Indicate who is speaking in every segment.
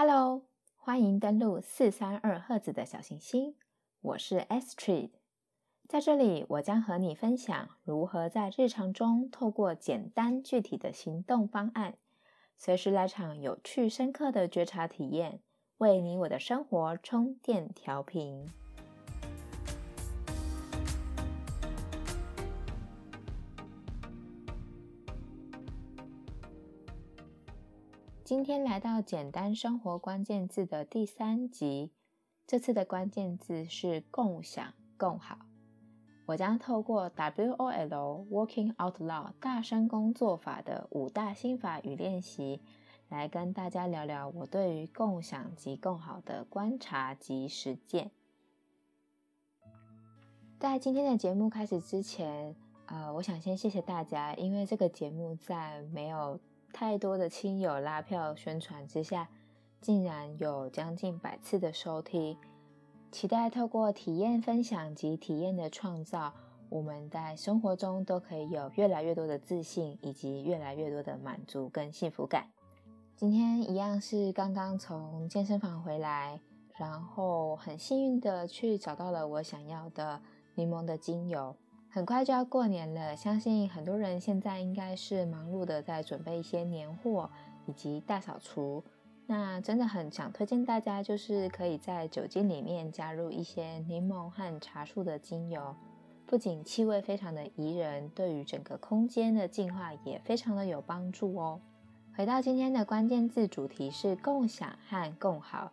Speaker 1: Hello，欢迎登录四三二赫兹的小行星，我是 Astrid，在这里我将和你分享如何在日常中透过简单具体的行动方案，随时来场有趣深刻的觉察体验，为你我的生活充电调频。今天来到简单生活关键字的第三集，这次的关键字是共享共好。我将透过 W O L Working Out Loud 大声工作法的五大心法与练习，来跟大家聊聊我对于共享及共好的观察及实践。在今天的节目开始之前，呃，我想先谢谢大家，因为这个节目在没有太多的亲友拉票宣传之下，竟然有将近百次的收听。期待透过体验分享及体验的创造，我们在生活中都可以有越来越多的自信，以及越来越多的满足跟幸福感。今天一样是刚刚从健身房回来，然后很幸运的去找到了我想要的柠檬的精油。很快就要过年了，相信很多人现在应该是忙碌的在准备一些年货以及大扫除。那真的很想推荐大家，就是可以在酒精里面加入一些柠檬和茶树的精油，不仅气味非常的宜人，对于整个空间的净化也非常的有帮助哦。回到今天的关键字主题是共享和共好，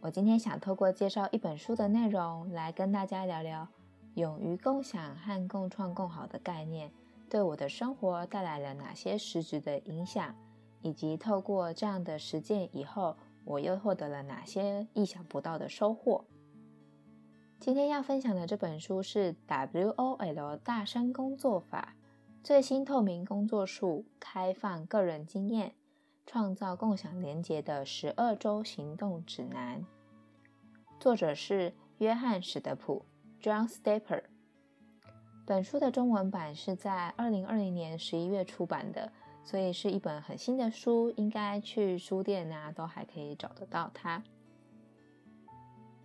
Speaker 1: 我今天想透过介绍一本书的内容来跟大家聊聊。勇于共享和共创共好的概念，对我的生活带来了哪些实质的影响？以及透过这样的实践以后，我又获得了哪些意想不到的收获？今天要分享的这本书是 W O L 大声工作法最新透明工作术，开放个人经验，创造共享连结的十二周行动指南。作者是约翰史德普。John Stepper，本书的中文版是在二零二零年十一月出版的，所以是一本很新的书，应该去书店啊都还可以找得到它。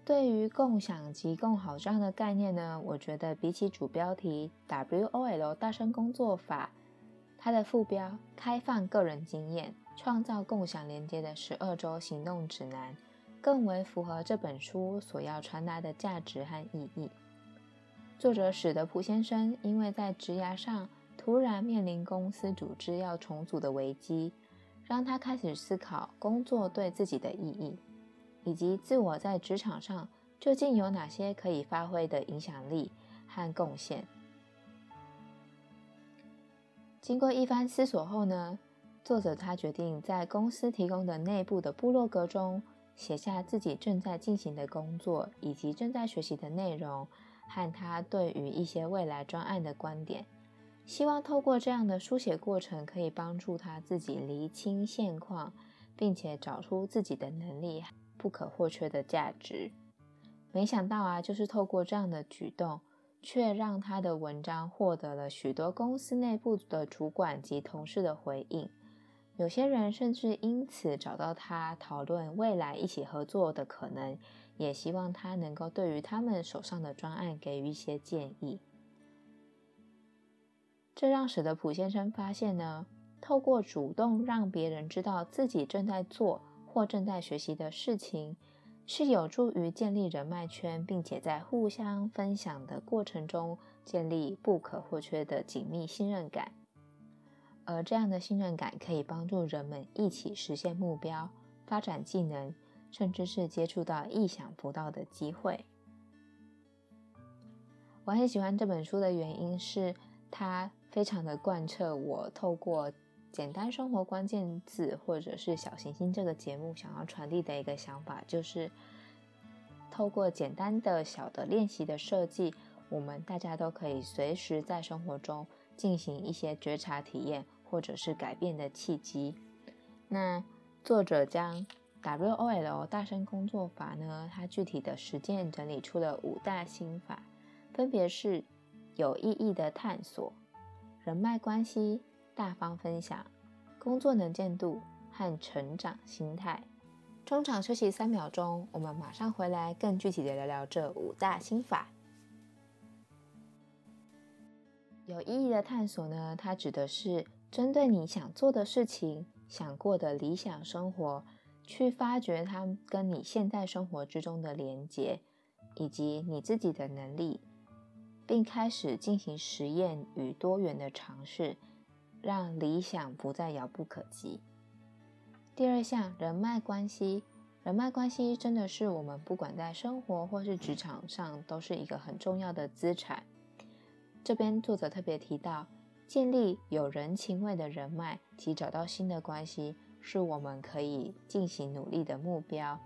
Speaker 1: 对于共享及共好这样的概念呢，我觉得比起主标题 W O L 大声工作法，它的副标开放个人经验，创造共享连接的十二周行动指南，更为符合这本书所要传达的价值和意义。作者史德普先生因为在职涯上突然面临公司组织要重组的危机，让他开始思考工作对自己的意义，以及自我在职场上究竟有哪些可以发挥的影响力和贡献。经过一番思索后呢，作者他决定在公司提供的内部的部落格中写下自己正在进行的工作以及正在学习的内容。和他对于一些未来专案的观点，希望透过这样的书写过程，可以帮助他自己厘清现况，并且找出自己的能力不可或缺的价值。没想到啊，就是透过这样的举动，却让他的文章获得了许多公司内部的主管及同事的回应。有些人甚至因此找到他讨论未来一起合作的可能。也希望他能够对于他们手上的专案给予一些建议。这让史德普先生发现呢，透过主动让别人知道自己正在做或正在学习的事情，是有助于建立人脉圈，并且在互相分享的过程中建立不可或缺的紧密信任感。而这样的信任感可以帮助人们一起实现目标、发展技能。甚至是接触到意想不到的机会。我很喜欢这本书的原因是，它非常的贯彻我透过简单生活关键字或者是小行星这个节目想要传递的一个想法，就是透过简单的小的练习的设计，我们大家都可以随时在生活中进行一些觉察体验，或者是改变的契机。那作者将。W O L 大声工作法呢？它具体的实践整理出了五大心法，分别是有意义的探索、人脉关系、大方分享、工作能见度和成长心态。中场休息三秒钟，我们马上回来，更具体的聊聊这五大心法。有意义的探索呢，它指的是针对你想做的事情、想过的理想生活，去发掘它跟你现在生活之中的连接，以及你自己的能力，并开始进行实验与多元的尝试，让理想不再遥不可及。第二项，人脉关系，人脉关系真的是我们不管在生活或是职场上，都是一个很重要的资产。这边作者特别提到，建立有人情味的人脉及找到新的关系，是我们可以进行努力的目标。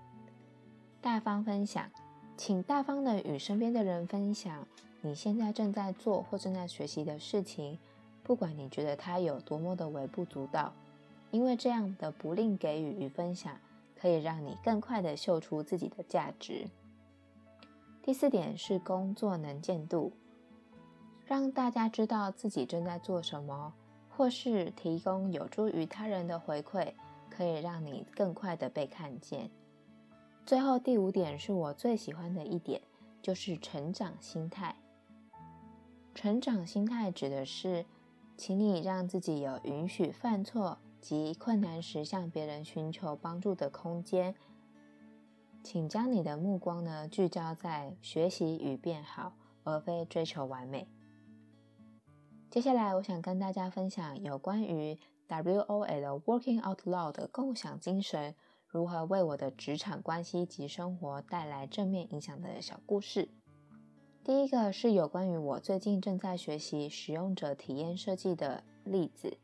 Speaker 1: 大方分享，请大方的与身边的人分享你现在正在做或正在学习的事情，不管你觉得它有多么的微不足道，因为这样的不吝给予与分享，可以让你更快的秀出自己的价值。第四点是工作能见度。让大家知道自己正在做什么，或是提供有助于他人的回馈，可以让你更快的被看见。最后第五点是我最喜欢的一点，就是成长心态。成长心态指的是，请你让自己有允许犯错及困难时向别人寻求帮助的空间。请将你的目光呢聚焦在学习与变好，而非追求完美。接下来，我想跟大家分享有关于 WOL Working Out Loud 的共享精神如何为我的职场关系及生活带来正面影响的小故事。第一个是有关于我最近正在学习使用者体验设计的例子。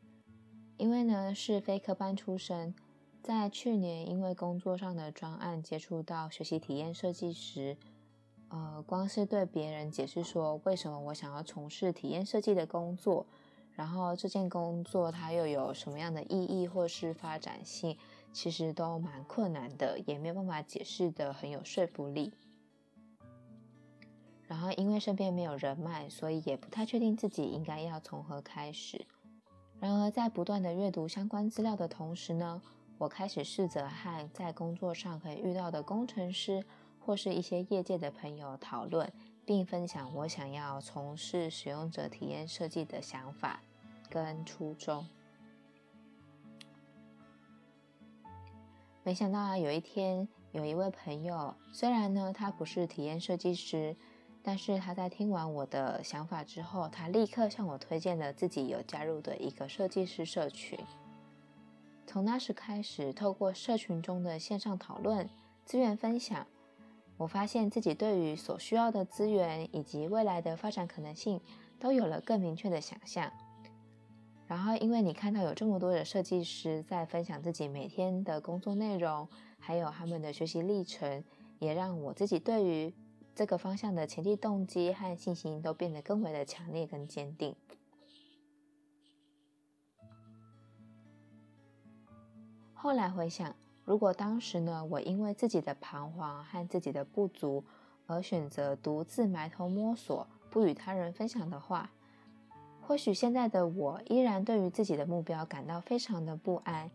Speaker 1: 因为呢是非科班出身，在去年因为工作上的专案接触到学习体验设计时。呃，光是对别人解释说为什么我想要从事体验设计的工作，然后这件工作它又有什么样的意义或是发展性，其实都蛮困难的，也没有办法解释的很有说服力。然后因为身边没有人脉，所以也不太确定自己应该要从何开始。然而在不断的阅读相关资料的同时呢，我开始试着和在工作上可以遇到的工程师。或是一些业界的朋友讨论，并分享我想要从事使用者体验设计的想法跟初衷。没想到啊，有一天有一位朋友，虽然呢他不是体验设计师，但是他在听完我的想法之后，他立刻向我推荐了自己有加入的一个设计师社群。从那时开始，透过社群中的线上讨论、资源分享。我发现自己对于所需要的资源以及未来的发展可能性都有了更明确的想象。然后，因为你看到有这么多的设计师在分享自己每天的工作内容，还有他们的学习历程，也让我自己对于这个方向的前进动机和信心都变得更为的强烈跟坚定。后来回想。如果当时呢，我因为自己的彷徨和自己的不足而选择独自埋头摸索，不与他人分享的话，或许现在的我依然对于自己的目标感到非常的不安，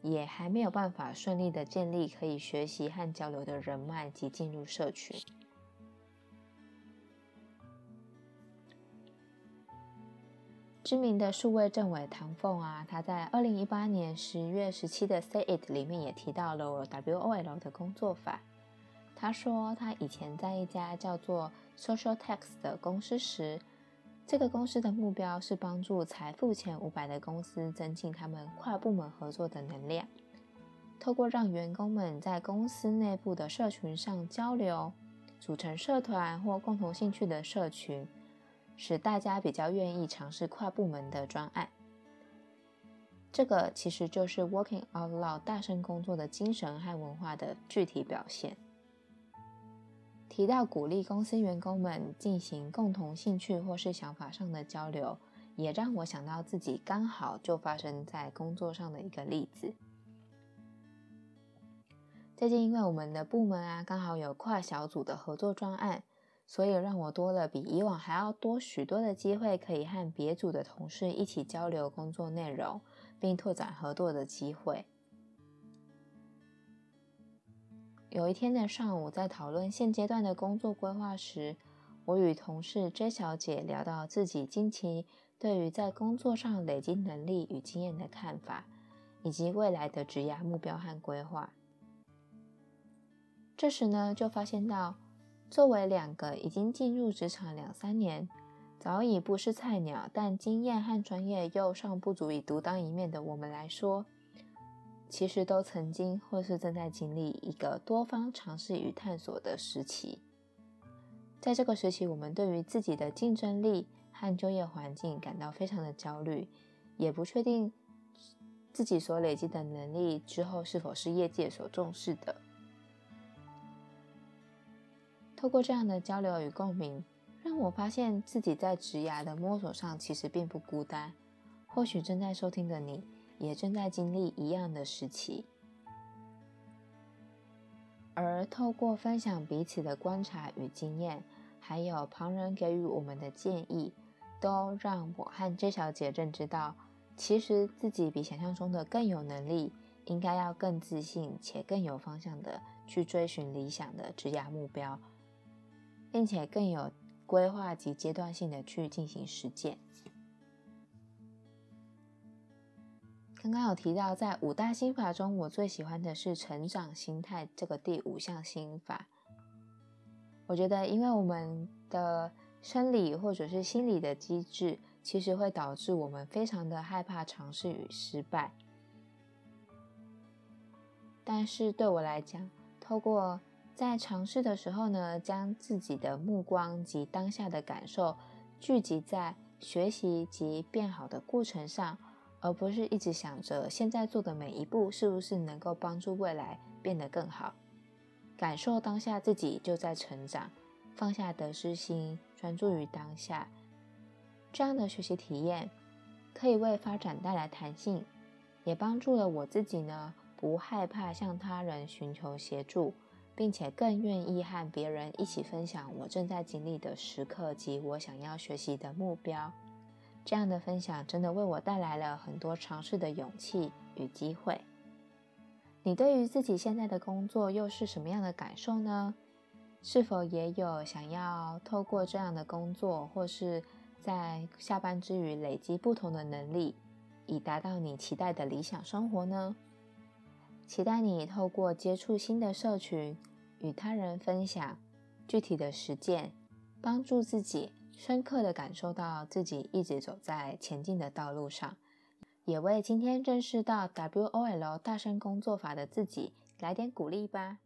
Speaker 1: 也还没有办法顺利的建立可以学习和交流的人脉及进入社群。知名的数位政委唐凤啊，他在二零一八年十月十七的 Say It 里面也提到了 WOL 的工作法。他说，他以前在一家叫做 Social Text 的公司时，这个公司的目标是帮助财富前五百的公司增进他们跨部门合作的能量，透过让员工们在公司内部的社群上交流，组成社团或共同兴趣的社群。使大家比较愿意尝试跨部门的专案，这个其实就是 Working Out Loud 大声工作的精神和文化的具体表现。提到鼓励公司员工们进行共同兴趣或是想法上的交流，也让我想到自己刚好就发生在工作上的一个例子。最近因为我们的部门啊，刚好有跨小组的合作专案。所以让我多了比以往还要多许多的机会，可以和别组的同事一起交流工作内容，并拓展合作的机会。有一天的上午，在讨论现阶段的工作规划时，我与同事 J 小姐聊到自己近期对于在工作上累积能力与经验的看法，以及未来的职涯目标和规划。这时呢，就发现到，作为两个已经进入职场两三年，早已不是菜鸟，但经验和专业又尚不足以独当一面的我们来说，其实都曾经或是正在经历一个多方尝试与探索的时期。在这个时期，我们对于自己的竞争力和就业环境感到非常的焦虑，也不确定自己所累积的能力之后是否是业界所重视的。透过这样的交流与共鸣，让我发现自己在职涯的摸索上其实并不孤单。或许正在收听的你也正在经历一样的时期，而透过分享彼此的观察与经验，还有旁人给予我们的建议，都让我和 J 小姐认知到，其实自己比想象中的更有能力，应该要更自信且更有方向的去追寻理想的职涯目标。并且更有规划及阶段性的去进行实践。刚刚有提到，在五大心法中，我最喜欢的是成长心态这个第五项心法。我觉得，因为我们的生理或者是心理的机制，其实会导致我们非常的害怕尝试与失败。但是对我来讲，透过在尝试的时候呢，将自己的目光及当下的感受聚集在学习及变好的过程上，而不是一直想着现在做的每一步是不是能够帮助未来变得更好。感受当下自己就在成长，放下得失心，专注于当下。这样的学习体验可以为发展带来弹性，也帮助了我自己呢，不害怕向他人寻求协助。并且更愿意和别人一起分享我正在经历的时刻及我想要学习的目标。这样的分享真的为我带来了很多尝试的勇气与机会。你对于自己现在的工作又是什么样的感受呢？是否也有想要透过这样的工作，或是在下班之余累积不同的能力，以达到你期待的理想生活呢？期待你透过接触新的社群。与他人分享具体的实践，帮助自己深刻的感受到自己一直走在前进的道路上，也为今天认识到 WOL 大声工作法的自己来点鼓励吧。